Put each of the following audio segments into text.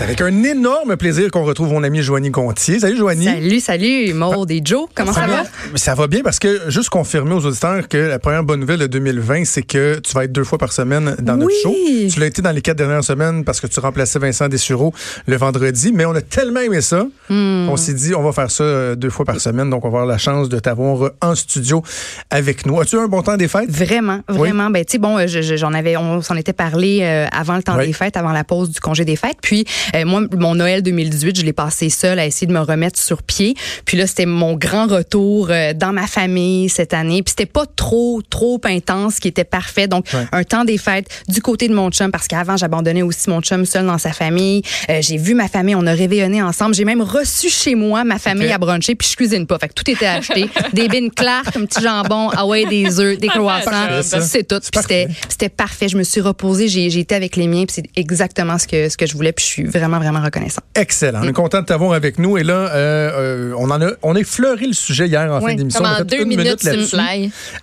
C'est avec un énorme plaisir qu'on retrouve mon ami Joanie Gontier. Salut Joanie. Salut, salut, Maud et Joe. Comment ça, va? Ça va bien parce que juste confirmer aux auditeurs que la première bonne nouvelle de 2020, c'est que tu vas être deux fois par semaine dans notre show. Tu l'as été dans les quatre dernières semaines parce que tu remplaçais Vincent Dessureau le vendredi, mais on a tellement aimé ça hmm. on s'est dit on va faire ça euh, deux fois par semaine, donc on va avoir la chance de t'avoir en studio avec nous. As-tu eu un bon temps des fêtes? Vraiment, vraiment. Ben tu sais bon, j'en avais, on s'en était parlé euh, avant le temps des fêtes, avant la pause du congé des fêtes, puis euh, moi, mon Noël 2018, je l'ai passé seul à essayer de me remettre sur pied. Puis là, c'était mon grand retour euh, dans ma famille cette année. Puis c'était pas trop, trop intense, qui était parfait. Donc, un temps des fêtes du côté de mon chum, parce qu'avant, j'abandonnais aussi mon chum seul dans sa famille. Euh, j'ai vu ma famille, on a réveillonné ensemble. J'ai même reçu chez moi ma famille à bruncher, puis je cuisine pas. Fait que tout était acheté. des bines claires, un petit jambon, ah ouais, des œufs, des croissants. C'est tout. C'était parfait. Je me suis reposée, j'ai été avec les miens, puis c'est exactement ce que, ce que je voulais. Puis je suis vraiment, vraiment reconnaissant. Excellent. On est content de t'avoir avec nous. Et là, euh, euh, on en a, on a effleuré le sujet hier en fin d'émission. Pendant deux minutes, minute là-dessus.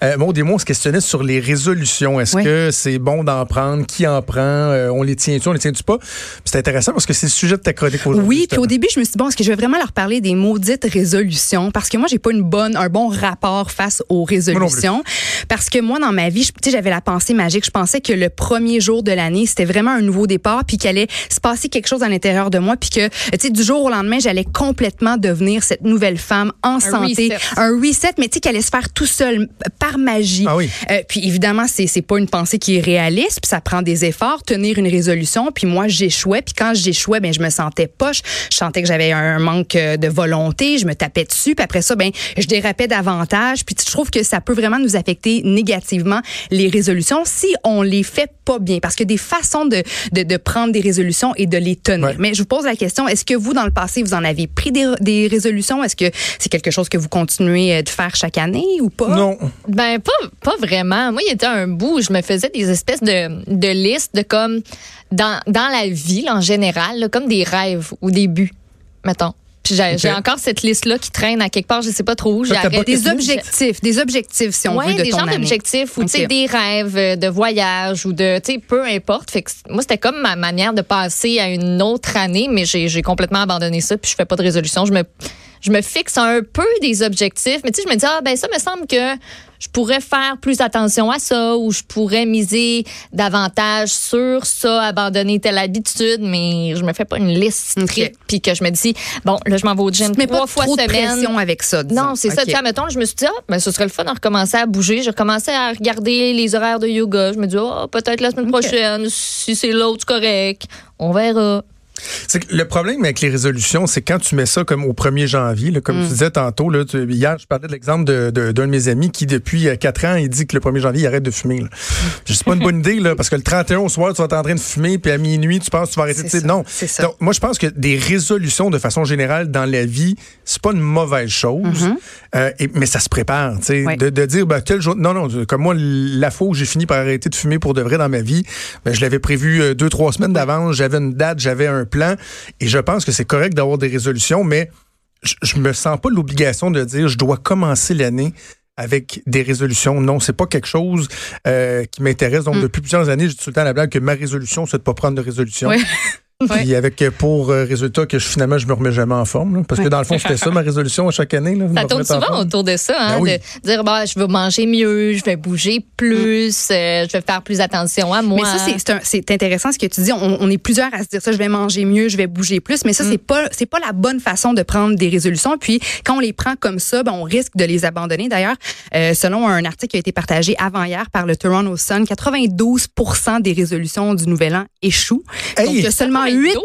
Euh, bon, des mots, on se questionnait sur les résolutions. Est-ce que c'est bon d'en prendre? Qui en prend? Euh, on les tient-tu? On les tient-tu pas? C'est intéressant parce que c'est le sujet de ta chronique aujourd'hui. Oui, puis au début, je me suis dit, bon, est-ce que je vais vraiment leur parler des maudites résolutions? Parce que moi, j'ai pas une bonne, un bon rapport face aux résolutions. Parce que moi, dans ma vie, j'avais la pensée magique. Je pensais que le premier jour de l'année, c'était vraiment un nouveau départ, puis qu'il allait se passer quelque chose à l'intérieur de moi, puis que, tu sais, du jour au lendemain, j'allais complètement devenir cette nouvelle femme en santé. Un reset, mais tu sais, qui allait se faire tout seul, par magie. Ah oui. Euh, puis évidemment, c'est, c'est pas une pensée qui est réaliste, puis ça prend des efforts, tenir une résolution. Puis moi, j'échouais, puis quand j'échouais, ben je me sentais poche. Je sentais que j'avais un manque euh, de volonté, je me tapais dessus, puis après ça, ben je dérapais davantage. Puis je trouve que ça peut vraiment nous affecter négativement les résolutions si on les fait pas bien, parce que des façons de, de, de prendre des résolutions et de les tenir. Mais je vous pose la question, est-ce que vous, dans le passé, vous en avez pris des, des résolutions? Est-ce que c'est quelque chose que vous continuez euh, de faire chaque année ou pas? Non. Ben, pas, pas vraiment. Moi, il y était un bout où je me faisais des espèces de, de listes de comme, dans, dans la ville en général, comme des rêves ou des buts, mettons. J'ai encore cette liste-là qui traîne à quelque part, je sais pas trop où. J'ai des objectifs, des objectifs, si on veut, de des genres d'objectifs ou des rêves euh, de voyage ou de, tu sais, peu importe. Fait que moi, c'était comme ma manière de passer à une autre année, mais j'ai complètement abandonné ça, puis je fais pas de résolution. Je me je me fixe un peu des objectifs, mais tu sais, je me dis, ah, ben ça me semble que je pourrais faire plus attention à ça ou je pourrais miser davantage sur ça, abandonner telle habitude, mais je me fais pas une liste puis que je me dis, bon, là, je m'en vais au gym trois fois trop semaine. De pression avec ça. Non, c'est ça. Tu sais, mettons, je me suis dit, ah, ben, ce serait le fun de recommencer à bouger. J'ai recommencé à regarder les horaires de yoga. Je me dis, oh, peut-être la semaine prochaine, si c'est l'autre, correct. On verra. Que le problème avec les résolutions, c'est quand tu mets ça comme au 1er janvier, là, comme tu mm. disais tantôt, là, hier, je parlais de l'exemple d'un de, de, mes amis qui, depuis 4 euh, ans, il dit que le 1er janvier, il arrête de fumer. Là. Je sais pas une bonne idée, là, parce que le 31 au soir, tu vas être en train de fumer, puis à minuit, tu penses que tu vas arrêter de Non. Donc, moi, je pense que des résolutions, de façon générale, dans la vie, c'est pas une mauvaise chose, mm-hmm. euh, mais ça se prépare. De, de, dire, ben, tel jour. Non, non, comme moi, la fois où j'ai fini par arrêter de fumer pour de vrai dans ma vie, ben, je l'avais prévu euh, deux, trois semaines d'avance, j'avais une date, j'avais un plan. Et je pense que c'est correct d'avoir des résolutions, mais je, je me sens pas l'obligation de dire je dois commencer l'année avec des résolutions. Non, c'est pas quelque chose euh, qui m'intéresse. Donc, mm. depuis plusieurs années, je dis tout le temps à la blague que ma résolution, c'est de pas prendre de résolution. Puis avec euh, pour euh, résultat que je, finalement je me remets jamais en forme, parce que dans le fond c'était ça ma résolution à chaque année. Là, ça tourne souvent autour de ça, hein, ben de dire bah je veux manger mieux, je vais bouger plus, euh, je vais faire plus attention à moi. Mais ça c'est intéressant ce que tu dis. On, est plusieurs à se dire ça, je vais manger mieux, je vais bouger plus, mais ça mm. c'est pas c'est pas la bonne façon de prendre des résolutions. Puis quand on les prend comme ça, ben, on risque de les abandonner. D'ailleurs, selon un article qui a été partagé avant hier par le Toronto Sun, 92% des résolutions du Nouvel An échouent. Donc il y a seulement 8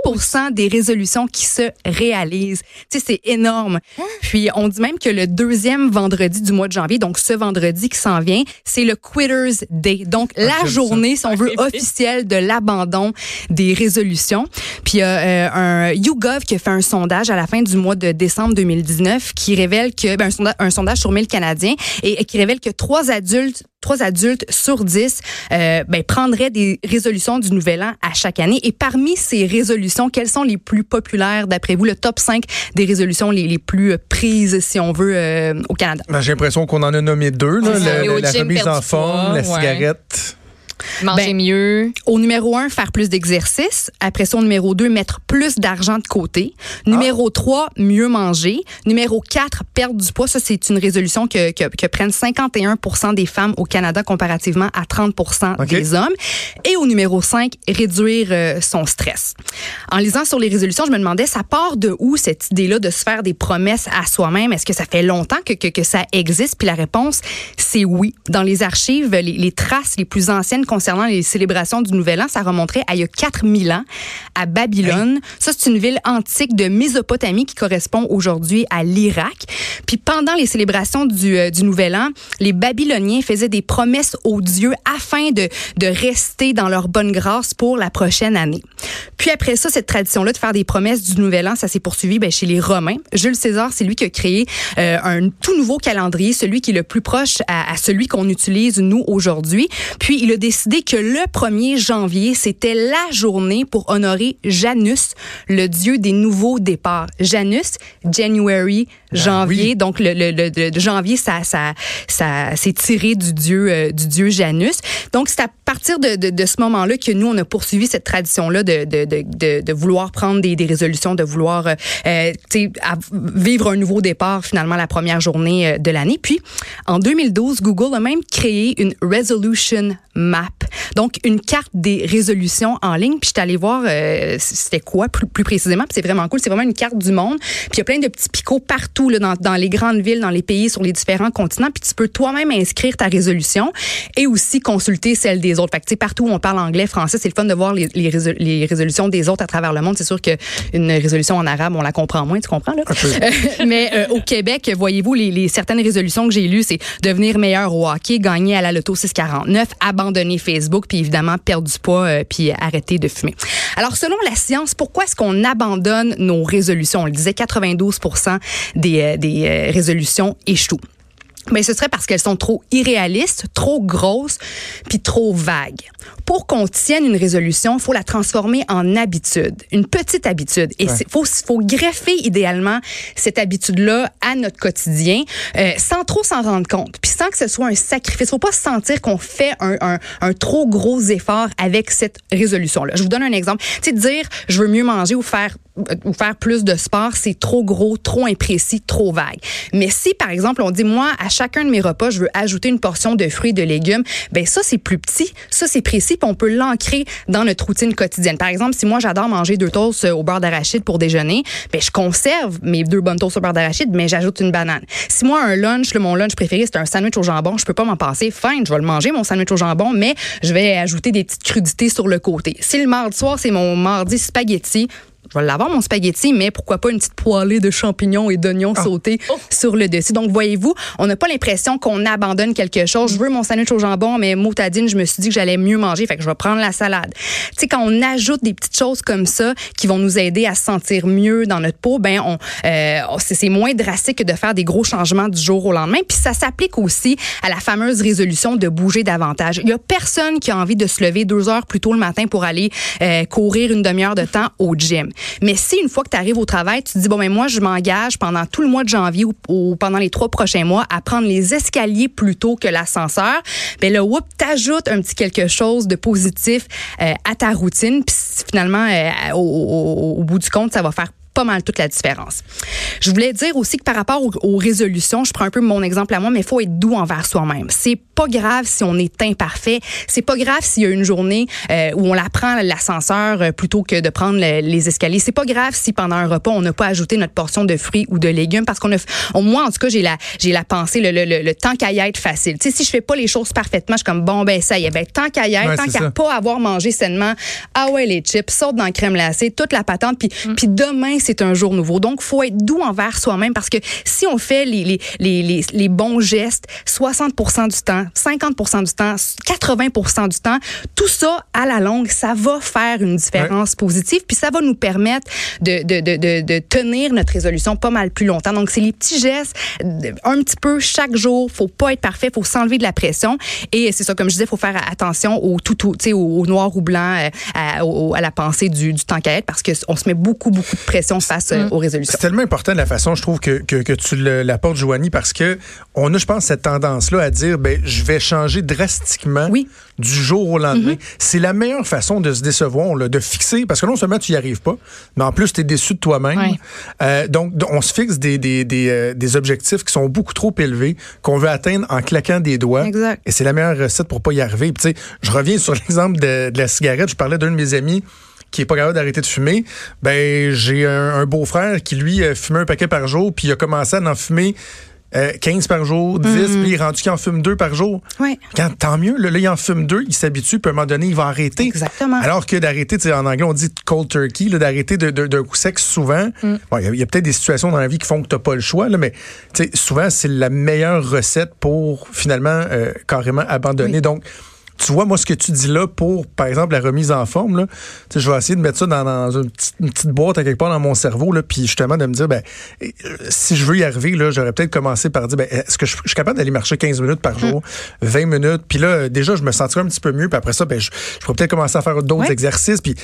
des résolutions qui se réalisent. Tu sais, c'est énorme. Hein? Puis, on dit même que le deuxième vendredi du mois de janvier, donc ce vendredi qui s'en vient, c'est le Quitters Day. Donc, ah, la journée, si on veut, officielle de l'abandon des résolutions. Puis, il y a euh, un YouGov qui a fait un sondage à la fin du mois de décembre 2019 qui révèle que, ben, un, sondage, un sondage sur 1000 Canadiens et qui révèle que trois adultes trois adultes sur dix euh, ben, prendraient des résolutions du Nouvel An à chaque année. Et parmi ces résolutions, quelles sont les plus populaires d'après vous, le top 5 des résolutions les, les plus prises, si on veut, euh, au Canada? Ben, J'ai l'impression qu'on en a nommé deux. Là, la, remise en forme, la cigarette. Manger Ben, mieux. Au numéro 1, faire plus d'exercice. Après ça, au numéro 2, mettre plus d'argent de côté. Numéro 3, mieux manger. Numéro 4, perdre du poids. Ça, c'est une résolution que, que, que prennent 51% des femmes au Canada comparativement à 30 OK. des hommes. Et au numéro 5, réduire euh, son stress. En lisant sur les résolutions, je me demandais, ça part de où cette idée-là de se faire des promesses à soi-même? Est-ce que ça fait longtemps que, que, que ça existe? Puis la réponse, c'est oui. Dans les archives, les, les traces les plus anciennes concernant les célébrations du Nouvel An, ça remonterait à il y a 4000 ans à Babylone. Ça, c'est une ville antique de Mésopotamie qui correspond aujourd'hui à l'Irak. Puis pendant les célébrations du, euh, du Nouvel An, les Babyloniens faisaient des promesses aux dieux afin de, de rester dans leur bonne grâce pour la prochaine année. Puis après ça, cette tradition-là de faire des promesses du Nouvel An, ça s'est poursuivi ben, chez les Romains. Jules César, c'est lui qui a créé euh, un tout nouveau calendrier, celui qui est le plus proche à, à celui qu'on utilise nous aujourd'hui. Puis il a décidé que le 1er janvier, c'était la journée pour honorer Janus, le dieu des nouveaux départs. Janus, January, janvier. oui. Donc le, le, le- le janvier, ça, ça, ça s'est tiré du dieu, euh, du dieu Janus. Donc c'est à partir de, de, de ce moment-là que nous on a poursuivi cette tradition-là de, de, de, de, de vouloir prendre des, des résolutions, de vouloir euh, vivre un nouveau départ finalement la première journée euh, de l'année. Puis en 2012, Google a même créé une resolution map, donc une carte des résolutions en ligne. Puis je suis allée voir euh, c'était quoi plus, plus précisément. Puis c'est vraiment cool. C'est vraiment une carte du monde. Puis il y a plein de petits picots partout là, dans, dans les grandes villes, dans les pays, sur les différents continents. Puis tu peux toi-même inscrire ta résolution et aussi consulter celle des autres. Fait que partout où on parle anglais, français, c'est le fun de voir les, les, résol- les résolutions des autres à travers le monde. C'est sûr qu'une résolution en arabe, on la comprend moins, tu comprends là? Euh, Mais euh, au Québec, voyez-vous, les, les certaines résolutions que j'ai lues, c'est devenir meilleur au hockey, gagner à la loto 649, abandonner Facebook, puis évidemment perdre du poids, euh, puis arrêter de fumer. Alors, selon la science, pourquoi est-ce qu'on abandonne nos résolutions? On le disait, 92 des, euh, des euh, résolutions échouent. Mais ce serait parce qu'elles sont trop irréalistes, trop grosses, puis trop vagues. Pour qu'on tienne une résolution, il faut la transformer en habitude, une petite habitude. Et il faut, faut greffer idéalement cette habitude-là à notre quotidien euh, sans trop s'en rendre compte, puis sans que ce soit un sacrifice. faut pas se sentir qu'on fait un, un, un trop gros effort avec cette résolution-là. Je vous donne un exemple. Tu sais, dire je veux mieux manger ou faire euh, ou faire plus de sport, c'est trop gros, trop imprécis, trop vague. Mais si, par exemple, on dit, moi, à chacun de mes repas, je veux ajouter une portion de fruits de légumes, ben ça, c'est plus petit, ça, c'est précis, puis on peut l'ancrer dans notre routine quotidienne. Par exemple, si moi, j'adore manger deux toasts au beurre d'arachide pour déjeuner, ben je conserve mes deux bonnes toasts au beurre d'arachide, mais j'ajoute une banane. Si moi, un lunch, là, mon lunch préféré, c'est un sandwich au jambon, je peux pas m'en passer, fine, je vais le manger, mon sandwich au jambon, mais je vais ajouter des petites crudités sur le côté. Si le mardi soir, c'est mon mardi spaghetti, je vais l'avoir mon spaghetti, mais pourquoi pas une petite poêlée de champignons et d'oignons sautés sur le dessus. Donc, voyez-vous, on n'a pas l'impression qu'on abandonne quelque chose. Je veux mon sandwich au jambon, mais motadine, je me suis dit que j'allais mieux manger, fait que je vais prendre la salade. Tu sais, quand on ajoute des petites choses comme ça qui vont nous aider à se sentir mieux dans notre peau, ben, on, euh, c'est c'est moins drastique que de faire des gros changements du jour au lendemain. Puis ça s'applique aussi à la fameuse résolution de bouger davantage. Il y a personne qui a envie de se lever deux heures plus tôt le matin pour aller euh, courir une demi-heure de temps au gym. Mais si une fois que tu arrives au travail, tu te dis bon mais moi je m'engage pendant tout le mois de janvier ou, pendant les trois prochains mois à prendre les escaliers plutôt que l'ascenseur, ben là whoop t'ajoutes un petit quelque chose de positif euh, à ta routine. Puis finalement euh, au, au- au bout du compte ça va faire pas mal toute la différence. Je voulais dire aussi que par rapport aux, aux résolutions, je prends un peu mon exemple à moi, mais il faut être doux envers soi-même. C'est pas grave si on est imparfait. C'est pas grave s'il y a une journée euh, où on la prend l'ascenseur euh, plutôt que de prendre le- les escaliers. C'est pas grave si pendant un repas on n'a pas ajouté notre portion de fruits ou de légumes parce qu'on a. au- Moi en tout cas j'ai la j'ai la pensée le, le, le, le tant qu'à y être facile. Tu sais si je fais pas les choses parfaitement, je suis comme bon ben ça y est ben tant qu'à y être, Ouais, tant qu'à pas avoir mangé sainement, ah ouais les chips, saute dans la crème glacée, toute la patente puis puis demain c'est un jour nouveau. Donc faut être doux envers soi-même parce que si on fait les les les les, bons gestes 60% du temps, 50% du temps, 80% du temps, tout ça à la longue, ça va faire une différence positive puis ça va nous permettre de de de de, tenir notre résolution pas mal plus longtemps. Donc c'est les petits gestes de- un petit peu chaque jour, faut pas être parfait, faut s'enlever de la pression et c'est ça comme je disais, faut faire attention au tout tout, au, au noir ou blanc euh, à, la pensée du, du temps qu'à être parce que on se met beaucoup beaucoup de pression face euh, aux résolutions. C'est tellement important de la façon, je trouve, que, que, que tu l'apportes, Joanie, parce que on a, je pense, cette tendance-là à dire, ben, je vais changer drastiquement Oui. du jour au lendemain. Mm-hmm. C'est la meilleure façon de se décevoir, là, de fixer, parce que non seulement tu y arrives pas, mais en plus, tu es déçu de toi-même. Euh, donc, on se fixe des, des, des, euh, des objectifs qui sont beaucoup trop élevés, qu'on veut atteindre en claquant des doigts. Exact. Et c'est la meilleure recette pour pas y arriver. Puis, tu sais, je reviens sur l'exemple de, de la cigarette. Je parlais d'un de mes amis qui est pas capable d'arrêter de fumer. Ben, j'ai un, un beau-frère qui, lui, euh, fumait un paquet par jour, puis il a commencé à en fumer euh, 15 par jour, 10, Mm-hmm. puis il est rendu qu'il en fume deux par jour. Ouais. Quand, tant mieux, là, là, il en fume deux, il s'habitue, puis à un moment donné, il va arrêter. Exactement. Alors que d'arrêter, tu sais, en anglais, on dit cold turkey, d'arrêter de- de- d'un coup sec souvent. Mm. Bon, il y a, peut-être des situations dans la vie qui font que tu n'as pas le choix, là, mais tu sais, souvent, c'est la meilleure recette pour finalement euh, carrément abandonner. Oui. Donc, tu vois, moi, ce que tu dis là pour, par exemple, la remise en forme, là, je vais essayer de mettre ça dans, dans une, petite, une petite boîte à quelque part dans mon cerveau, là, puis justement de me dire, ben, euh, si je veux y arriver, là, j'aurais peut-être commencé par dire, ben, est-ce que je, je suis capable d'aller marcher 15 minutes par jour, 20 minutes, puis là, euh, déjà, je me sentirais un petit peu mieux, puis après ça, ben, je, je pourrais peut-être commencer à faire d'autres Ouais. exercices, puis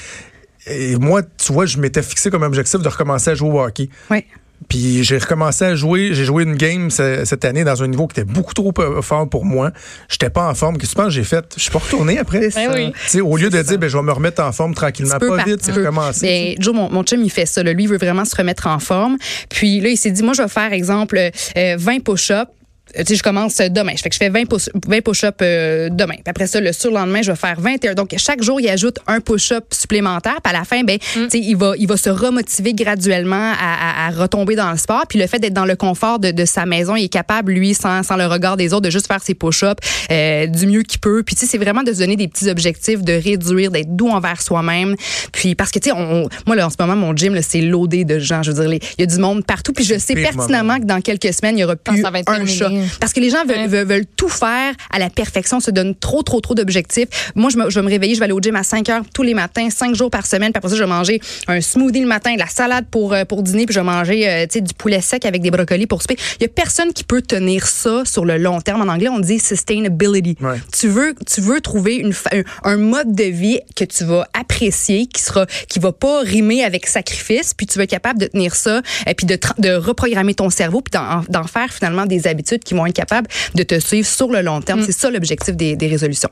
et moi, tu vois, je m'étais fixé comme objectif de recommencer à jouer au hockey. Ouais. Puis j'ai recommencé à jouer. J'ai joué une game ce- cette année dans un niveau qui était beaucoup trop euh, fort pour moi. J'étais pas en forme. Qu'est-ce que tu penses que j'ai fait? Je suis pas retourné après. Ben oui. Tu sais, au lieu de dire, ben, je vais me remettre en forme tranquillement, pas vite, c'est recommencer. Ben, Joe, mon, mon chum, il fait ça. là. Lui, il veut vraiment se remettre en forme. Puis là, il s'est dit, moi, je vais faire, exemple, euh, 20 push-ups. Tu sais, je commence euh, demain. Je fais que je fais 20 push- 20 push-ups euh, demain. Puis après ça, le surlendemain, je vais faire 21. Donc, chaque jour, il ajoute un push-up supplémentaire. Puis à la fin, ben, tu sais, il va, il va se remotiver graduellement à, à- à retomber dans le sport. Puis le fait d'être dans le confort de, de sa maison, il est capable, lui, sans, sans le regard des autres, de juste faire ses push-ups euh, du mieux qu'il peut. Puis tu sais, c'est vraiment de se donner des petits objectifs, de réduire, d'être doux envers soi-même. Puis parce que tu sais, on, on- moi là en ce moment, mon gym, là, c'est loadé de gens. Je veux dire, il y a du monde partout. Puis je sais pertinemment que dans quelques semaines, il y aura plus ça va être un terminé. chat. Parce que les gens veulent, Ouais. veulent, veulent tout faire à la perfection, se donnent trop, trop, trop d'objectifs. Moi, je, me, je vais me réveiller, je vais aller au gym à 5 heures tous les matins, 5 jours par semaine. Puis après ça, je vais manger un smoothie le matin, de la salade pour, euh, pour dîner, puis je vais manger euh, tu sais, du poulet sec avec des brocolis pour souper. Il y a personne qui peut tenir ça sur le long terme. En anglais, on dit sustainability. Ouais. Tu veux, tu veux trouver une, un, un mode de vie que tu vas apprécier, qui sera, qui va pas rimer avec sacrifice, puis tu vas être capable de tenir ça, et puis de, de reprogrammer ton cerveau, puis d'en faire finalement des habitudes qui vont être capables de te suivre sur le long terme. C'est ça l'objectif des, des résolutions.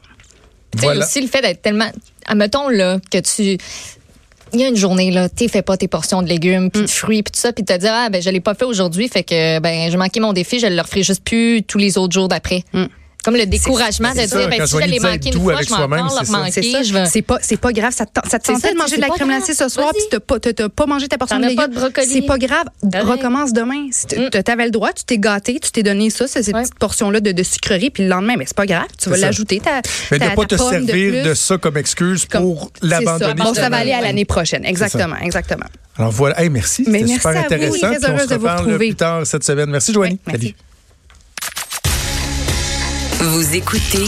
Tu sais, Voilà. aussi le fait d'être tellement. Admettons, là, que tu. Il y a une journée, là, tu fais pas tes portions de légumes, puis de fruits, puis tout ça, puis te dire, ah, ben, je l'ai pas fait aujourd'hui, fait que, ben, j'ai manqué mon défi, je le referai juste plus tous les autres jours d'après. Comme le découragement de dire, ben, quand si je l'ai manqué une fois, avec je vais soi-même, encore le c'est ça. C'est pas, c'est pas grave. Ça te, tentait ça, de manger de la crème glacée ce soir, puis t'as pas, t'as- pas mangé ta portion de légumes. C'est pas grave. Recommence demain. Si tu Mm. avais le droit, tu t'es gâté, tu t'es donné ça, c'est cette petite portion-là de, sucrerie, puis le lendemain, mais c'est pas grave. Tu vas l'ajouter. ta- Mais de pas te servir de, ça comme excuse pour l'abandonner. Bon, ça va aller à l'année prochaine. Exactement, exactement. Alors voilà. Hey, merci. Mais C'était merci super intéressant. Très on heureuse se de vous retrouver. plus tard cette semaine. Merci, Joanie. Oui, merci. Salut. Vous écoutez